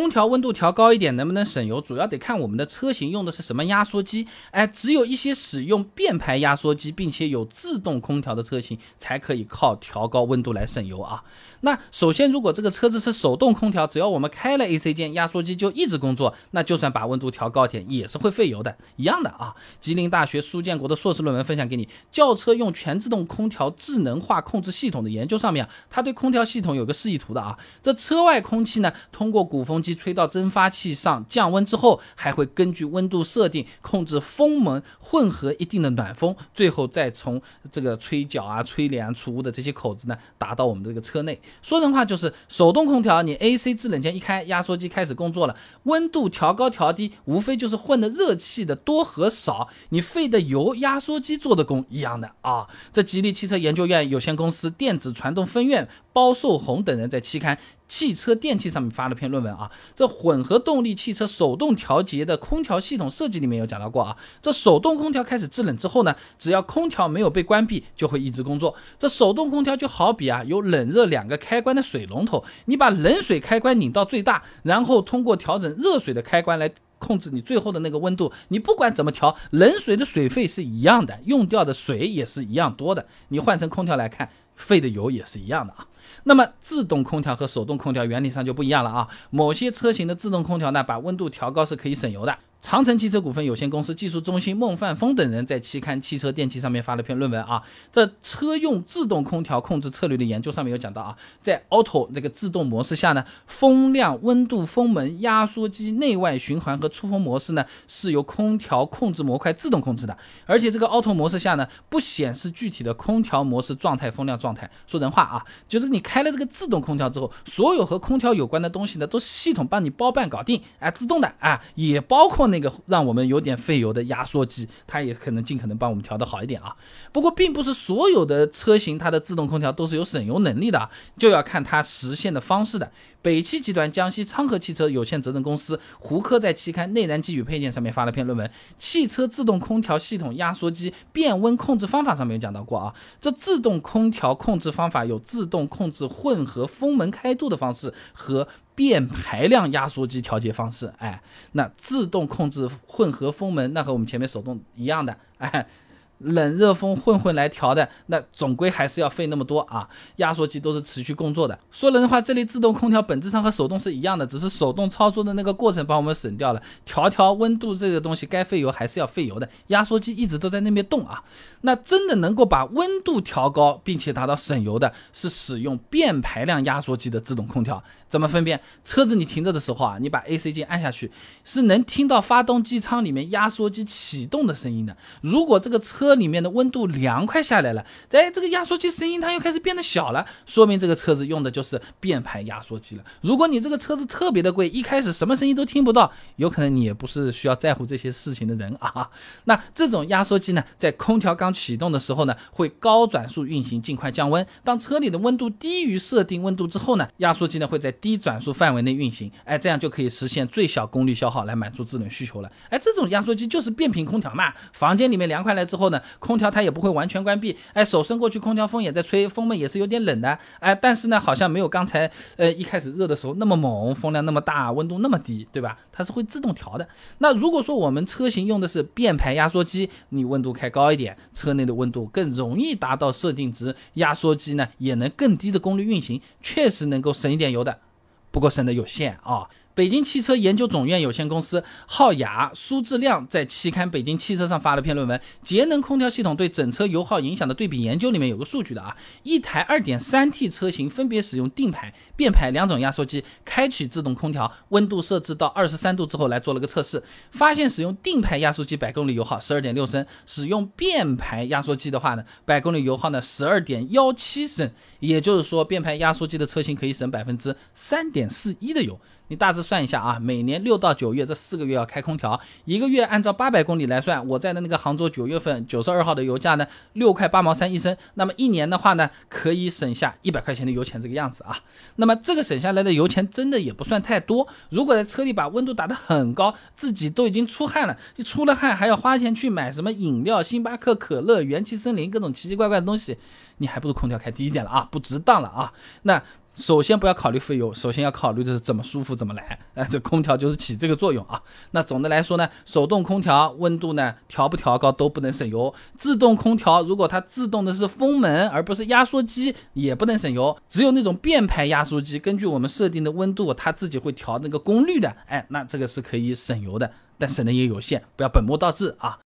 空调温度调高一点能不能省油，主要得看我们的车型用的是什么压缩机。哎，只有一些使用变排压缩机并且有自动空调的车型，才可以靠调高温度来省油啊。那首先，如果这个车子是手动空调，只要我们开了 AC 键，压缩机就一直工作，那就算把温度调高点，也是会费油的，一样的啊。吉林大学苏建国的硕士论文分享给你，轿车用全自动空调智能化控制系统的研究上面，他对空调系统有个示意图的啊。这车外空气呢，通过鼓风机吹到蒸发器上降温之后，还会根据温度设定控制风门混合一定的暖风，最后再从这个吹角啊、吹帘啊、储物的这些口子呢，达到我们这个车内。说人话就是手动空调，你 AC 制冷键一开，压缩机开始工作了，温度调高调低，无非就是混的热气的多和少，你费的油，压缩机做的工一样的啊。这吉利汽车研究院有限公司电子传动分院包寿红等人在期刊。汽车电器上面发了篇论文啊，这混合动力汽车手动调节的空调系统设计里面有讲到过啊，这手动空调开始制冷之后呢，只要空调没有被关闭，就会一直工作。这手动空调就好比啊，有冷热两个开关的水龙头，你把冷水开关拧到最大，然后通过调整热水的开关来控制你最后的那个温度。你不管怎么调，冷水的水费是一样的，用掉的水也是一样多的。你换成空调来看，费的油也是一样的啊。那么自动空调和手动空调原理上就不一样了啊，某些车型的自动空调呢，把温度调高是可以省油的。长城汽车股份有限公司技术中心孟范峰等人在期刊《汽车电器》上面发了篇论文啊，这车用自动空调控制策略的研究上面有讲到啊，在 Auto 这个自动模式下呢，风量、温度、风门、压缩机内外循环和出风模式呢是由空调控制模块自动控制的，而且这个 Auto 模式下呢不显示具体的空调模式状态、风量状态。说人话啊，就是你开了这个自动空调之后，所有和空调有关的东西呢都系统帮你包办搞定，哎，自动的啊，也包括。那个让我们有点费油的压缩机，它也可能尽可能帮我们调的好一点啊。不过，并不是所有的车型它的自动空调都是有省油能力的，就要看它实现的方式的。北汽集团江西昌河汽车有限责任公司胡科在期刊《内燃机与配件》上面发了篇论文，《汽车自动空调系统压缩机变温控制方法》上面有讲到过啊。这自动空调控制方法有自动控制混合风门开度的方式和变排量压缩机调节方式。哎，那自动控制混合风门，那和我们前面手动一样的，哎。冷热风混混来调的，那总归还是要费那么多啊！压缩机都是持续工作的。说人话，这里自动空调本质上和手动是一样的，只是手动操作的那个过程帮我们省掉了。调调温度这个东西该费油还是要费油的，压缩机一直都在那边动啊。那真的能够把温度调高并且达到省油的，是使用变排量压缩机的自动空调。怎么分辨？车子你停着的时候啊，你把 AC 键按下去，是能听到发动机舱里面压缩机启动的声音的。如果这个车里面的温度凉快下来了，在这个压缩机声音它又开始变得小了，说明这个车子用的就是变排压缩机了。如果你这个车子特别的贵，一开始什么声音都听不到，有可能你也不是需要在乎这些事情的人啊。那这种压缩机呢，在空调刚启动的时候呢，会高转速运行，尽快降温。当车里的温度低于设定温度之后呢，压缩机呢会在低转速范围内运行，哎，这样就可以实现最小功率消耗来满足制冷需求了。哎，这种压缩机就是变频空调嘛。房间里面凉快了之后呢，空调它也不会完全关闭，哎，手伸过去，空调风也在吹，风嘛也是有点冷的，哎，但是呢，好像没有刚才呃一开始热的时候那么猛，风量那么大，温度那么低，对吧？它是会自动调的。那如果说我们车型用的是变排压缩机，你温度开高一点，车内的温度更容易达到设定值，压缩机呢也能更低的功率运行，确实能够省一点油的。不过省的有限啊。北京汽车研究总院有限公司浩雅苏志亮在期刊《北京汽车》上发了篇论文，《节能空调系统对整车油耗影响的对比研究》里面有个数据的啊，一台 2.3T 车型分别使用定排、变排两种压缩机，开启自动空调，温度设置到二十三度之后来做了个测试，发现使用定排压缩机百公里油耗十二点六升，使用变排压缩机的话呢，百公里油耗呢十二点幺七升，也就是说变排压缩机的车型可以省百分之三点四一的油。你大致算一下啊，每年六到九月这四个月要开空调，一个月按照八百公里来算，我在的那个杭州九月份九十二号的油价呢，六块八毛三一升，那么一年的话呢，可以省下一百块钱的油钱这个样子啊。那么这个省下来的油钱真的也不算太多。如果在车里把温度打得很高，自己都已经出汗了，你出了汗还要花钱去买什么饮料，星巴克、可乐、元气森林各种奇奇怪怪的东西，你还不如空调开低一点了啊，不值当了啊。那。首先不要考虑费用，首先要考虑的是怎么舒服怎么来。哎，这空调就是起这个作用啊。那总的来说呢，手动空调温度呢调不调高都不能省油。自动空调如果它自动的是风门而不是压缩机，也不能省油。只有那种变排压缩机，根据我们设定的温度，它自己会调那个功率的。哎，那这个是可以省油的，但省的也有限，不要本末倒置啊。